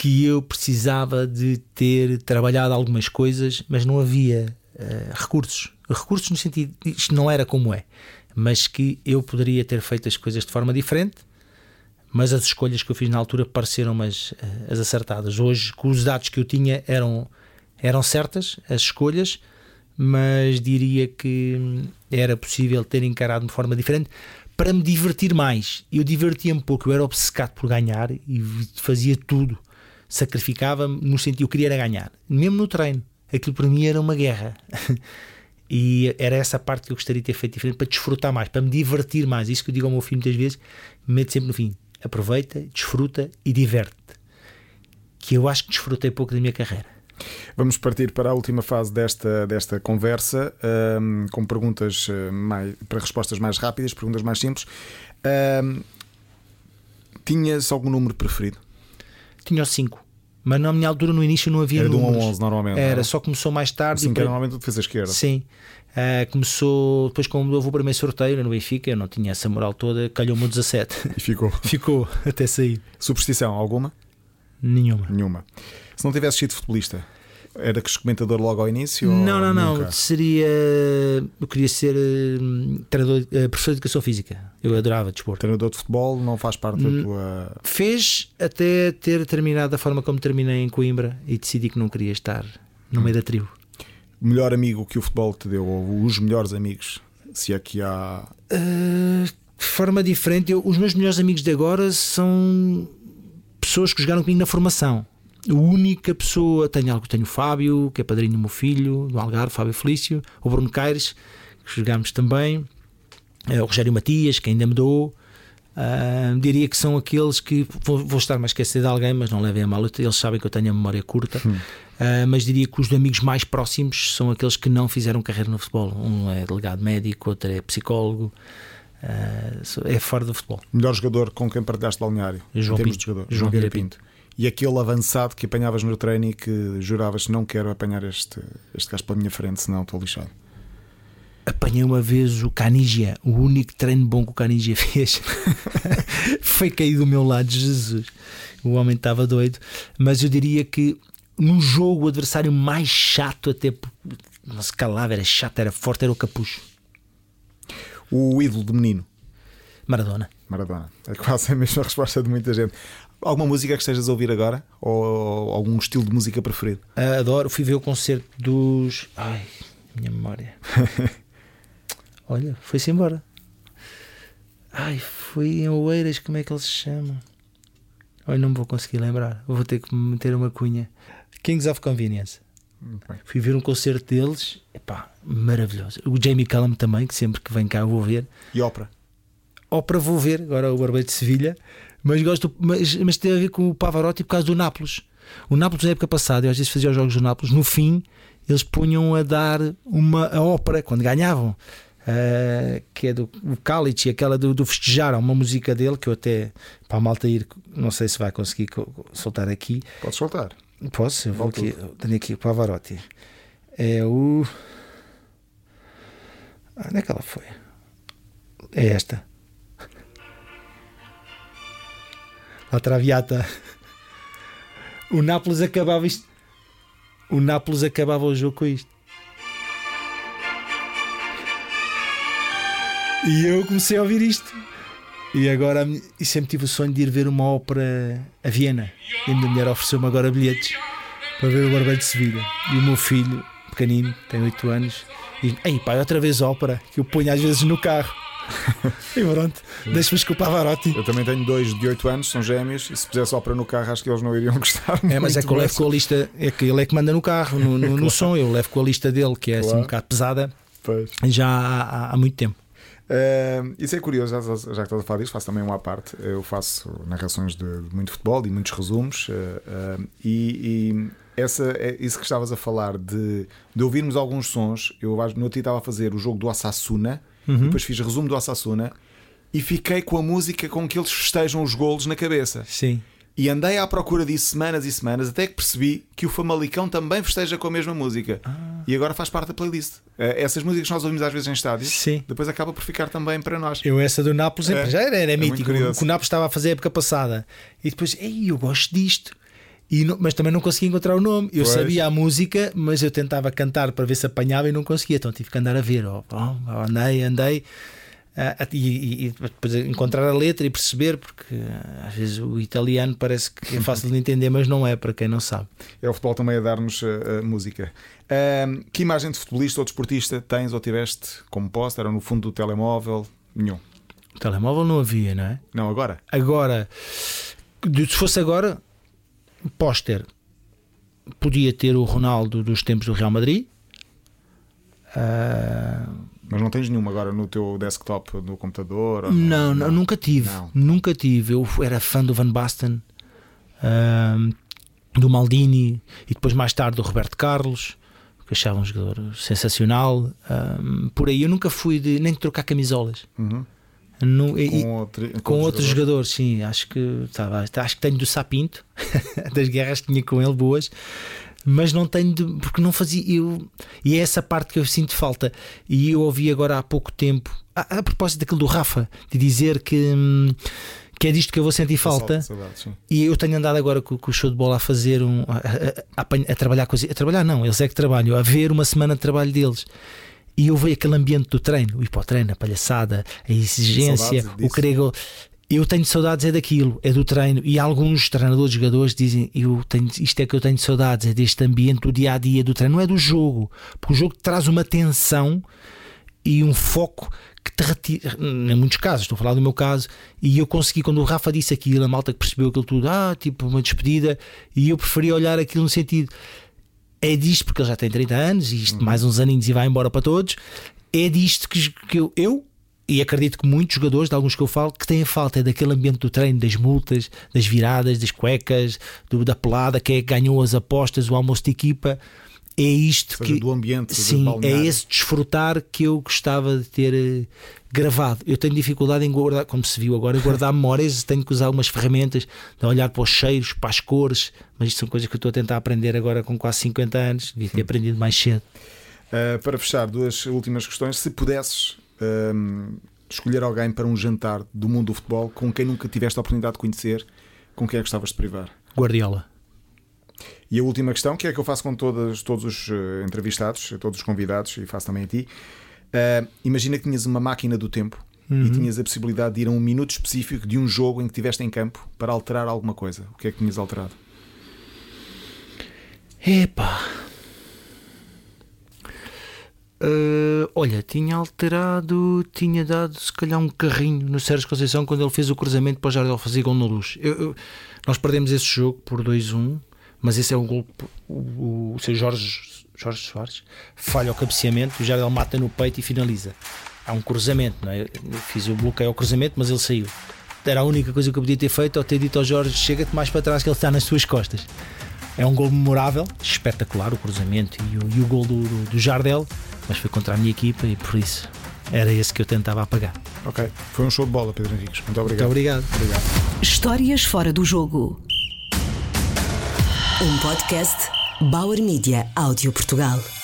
que eu precisava de ter trabalhado algumas coisas, mas não havia uh, recursos. Recursos no sentido, isto não era como é, mas que eu poderia ter feito as coisas de forma diferente, mas as escolhas que eu fiz na altura pareceram as, uh, as acertadas. Hoje, com os dados que eu tinha, eram, eram certas as escolhas, mas diria que era possível ter encarado de forma diferente para me divertir mais. Eu divertia-me pouco, eu era obcecado por ganhar e fazia tudo sacrificava-me no sentido, eu queria era ganhar, mesmo no treino. Aquilo para mim era uma guerra. e era essa parte que eu gostaria de ter feito diferente para desfrutar mais, para me divertir mais. Isso que eu digo ao meu filho muitas vezes, meto sempre no fim: aproveita, desfruta e diverte. Que eu acho que desfrutei pouco da minha carreira. Vamos partir para a última fase desta, desta conversa, um, com perguntas eh, mais, para respostas mais rápidas, perguntas mais simples. Um, tinhas algum número preferido? Tinha os 5. Mas na minha altura, no início, não havia Era números. de 1 a 11 normalmente. Era, não? só começou mais tarde. Sim, e que era normalmente tu fez a esquerda. Sim. Uh, começou depois, quando houve o primeiro sorteio no Benfica, eu não tinha essa moral toda, calhou-me o 17. E ficou. ficou até sair. Superstição alguma? Nenhuma. Nenhuma. Se não tivesse sido futebolista, era que comentador logo ao início? Não, não, nunca? não. Seria. Eu queria ser uh, treinador, uh, professor de educação física. Eu adorava desporto. Treinador de futebol não faz parte Hum, da tua. Fez até ter terminado da forma como terminei em Coimbra e decidi que não queria estar no meio da tribo. Melhor amigo que o futebol te deu, ou os melhores amigos, se é que há. Uh, de forma diferente, eu, os meus melhores amigos de agora são pessoas que jogaram comigo na formação. A única pessoa, tenho algo, tenho o Fábio, que é padrinho do meu filho, do Algarve, Fábio Felício, o Bruno Caires, que jogámos também, eh, o Rogério Matias, que ainda me dou. Uh, diria que são aqueles que vou, vou estar mais esquecido de alguém, mas não levem a mal, eles sabem que eu tenho a memória curta. Hum. Uh, mas diria que os amigos mais próximos são aqueles que não fizeram carreira no futebol. Um é delegado médico, outro é psicólogo, uh, é fora do futebol. Melhor jogador com quem partilhaste balneário? João Pinto. de jogador. João Vieira Pinto. E aquele avançado que apanhavas no treino e que juravas não quero apanhar este, este gajo pela minha frente, senão estou lixado. Apanhei uma vez o Canigia, o único treino bom que o Canigia fez foi cair do meu lado, Jesus. O homem estava doido, mas eu diria que num jogo o adversário mais chato, até não se calava, era chato, era forte, era o Capucho. O ídolo de menino, Maradona. Maradona. É quase a mesma resposta de muita gente. Alguma música que estejas a ouvir agora? Ou algum estilo de música preferido? Ah, adoro, fui ver o concerto dos. Ai, minha memória. Olha, foi-se embora. Ai, foi em Oeiras, como é que eles se chamam? Olha, não me vou conseguir lembrar. Vou ter que meter uma cunha. Kings of Convenience. Bem. Fui ver um concerto deles, epá, maravilhoso. O Jamie Cullum também, que sempre que vem cá eu vou ver. E ópera? Ópera vou ver, agora o Barbeiro de Sevilha, mas gosto, mas, mas tem a ver com o Pavarotti por causa do Nápoles. O Nápoles na época passada, eu às vezes fazia os jogos do Nápoles, no fim eles punham a dar uma a ópera quando ganhavam. ah, que é do o Cálice, aquela do, do festejar, uma música dele que eu até para a malta ir, não sei se vai conseguir co- soltar aqui. Podes soltar. Posso? Eu vou aqui, eu tenho aqui o Pavarotti. É o. Ah, onde é que ela foi? É esta. La Traviata. O Nápoles acabava isto. O Nápoles acabava o jogo com isto. E eu comecei a ouvir isto. E agora a e sempre tive o sonho de ir ver uma ópera a Viena. E a minha mulher ofereceu-me agora bilhetes para ver o Barbeiro de Sevilha. E o meu filho, pequenino, tem 8 anos, diz: Ei pai, outra vez ópera, que eu ponho às vezes no carro. e pronto, deixa-me desculpar Varotti. Eu também tenho dois de 8 anos, são gêmeos, e se pusesse ópera no carro, acho que eles não iriam gostar. É, mas é que eu levo com a lista, é que ele é que manda no carro, no, no, no som, eu levo com a lista dele, que é assim um bocado pesada, Pois. já há, há- muito tempo. Uh, isso é curioso, já, já que estás a falar disso, faço também uma à parte. Eu faço narrações de, de muito futebol e muitos resumos, uh, uh, e, e essa, é isso que estavas a falar de, de ouvirmos alguns sons. Eu no outro dia estava a fazer o jogo do Osasuna, e depois fiz resumo do Osasuna, e fiquei com a música com que eles festejam os golos na cabeça. Sim. E andei à procura disso semanas e semanas até que percebi que o Famalicão também festeja com a mesma música. E agora faz parte da playlist. Eh, Essas músicas que nós ouvimos às vezes em estádios, Sim. depois acaba por ficar também para nós. Eu, essa do Nápoles, É. já era, era É mítico. O que o Nápoles estava a fazer a época passada. E depois, ei, eu gosto disto. E não- mas também não conseguia encontrar o nome. Eu Pois. sabia a música, mas eu tentava cantar para ver se apanhava e não conseguia. Então tive que andar a ver. ó, ó, andei, andei. ah, e, e- depois encontrar a letra e perceber, porque ah, às vezes o italiano parece que é fácil de entender, mas não é, para quem não sabe. É o futebol também a dar-nos eh, música. Que imagem de futebolista ou desportista tens ou tiveste como póster ou no fundo do telemóvel? Nenhum. O telemóvel não havia, não é? Não, agora? Agora, se fosse agora, póster, podia ter o Ronaldo dos tempos do Real Madrid. Ah, Mas não tens nenhum agora no teu desktop no computador? no- não, não, nunca tive. Não. Nunca tive. Eu era fã do Van Basten, ah, do Maldini e depois mais tarde do Roberto Carlos, que achava um jogador sensacional. Ah, por aí eu nunca fui de nem de trocar camisolas. Uhum. E- Com, outro, Com outros jogadores, sim, acho que tá, acho que tenho do Sapinto, das guerras que tinha com ele boas, mas não tenho de, porque não fazia eu, e é essa parte que eu sinto falta. E eu ouvi agora há pouco tempo, a, a propósito daquilo do Rafa, de dizer que, hum, que é disto que eu vou sentir falta. Saudades. E eu tenho andado agora com, com o show de bola a fazer um. a, a- a a trabalhar com A trabalhar, não, eles é que trabalham, a ver uma semana de trabalho deles. E eu vejo aquele ambiente do treino, o ir para o treino, a palhaçada, a exigência, o querer. Eu tenho saudades é daquilo, é do treino. E alguns treinadores, jogadores dizem: eu tenho, Isto é que eu tenho saudades, é deste ambiente do dia a dia do treino, não é do jogo, porque o jogo traz uma tensão e um foco que te retira, em muitos casos, estou a falar do meu caso, e eu consegui, quando o Rafa disse aquilo, a malta que percebeu aquilo tudo, ah, tipo uma despedida, e eu preferi olhar aquilo no sentido, é disto, porque ele já tem 30 anos, e isto mais uns aninhos e vai embora para todos, é disto que, que eu, eu, e acredito que muitos jogadores, de alguns que eu falo, que têm falta é daquele ambiente do treino, das multas, das viradas, das cuecas, do- da pelada, quem é que ganhou as apostas, o almoço de equipa. É isto seja, que do ambiente, do sim, é balneário. esse desfrutar que eu gostava de ter eh, gravado. Eu tenho dificuldade em guardar, como se viu agora, em guardar memórias. Tenho que usar algumas ferramentas de olhar para os cheiros, para as cores, mas isto são coisas que eu estou a tentar aprender agora com quase 50 anos. Devia ter aprendido mais cedo. Uh, para fechar, duas últimas questões. Se pudesses um, escolher alguém para um jantar do mundo do futebol com quem nunca tiveste a oportunidade de conhecer, com quem é que gostavas de privar? Guardiola. E a última questão, que é que eu faço com todas, todos os eh, entrevistados, todos os convidados, e faço também a ti. Uh, imagina que tinhas uma máquina do tempo e tinhas a possibilidade de ir a um minuto específico de um jogo em que estiveste em campo para alterar alguma coisa. O que é que tinhas alterado? Epá. Eh, olha, tinha alterado, tinha dado se calhar um carrinho no Sérgio Conceição quando ele fez o cruzamento para o Jardel fazer gol na luz. Eu- eu- nós perdemos esse jogo por 2-1, mas esse é um gol. O, o, o seu Jorge, Jorge Soares falha o cabeceamento, o Jardel mata no peito e finaliza. Há um cruzamento, não é? Eu fiz o bloqueio ao cruzamento, mas ele saiu. Era a única coisa que eu podia ter feito ou ter dito ao Jorge: chega-te mais para trás que ele está nas tuas costas. É um gol memorável, espetacular o cruzamento e o, e o gol do, do, do Jardel, mas foi contra a minha equipa e por isso era esse que eu tentava apagar. Ok, foi um show de bola, Pedro Henriques. Muito Muito obrigado. obrigado. Histórias fora do jogo. Um podcast Bauer Media Áudio Portugal.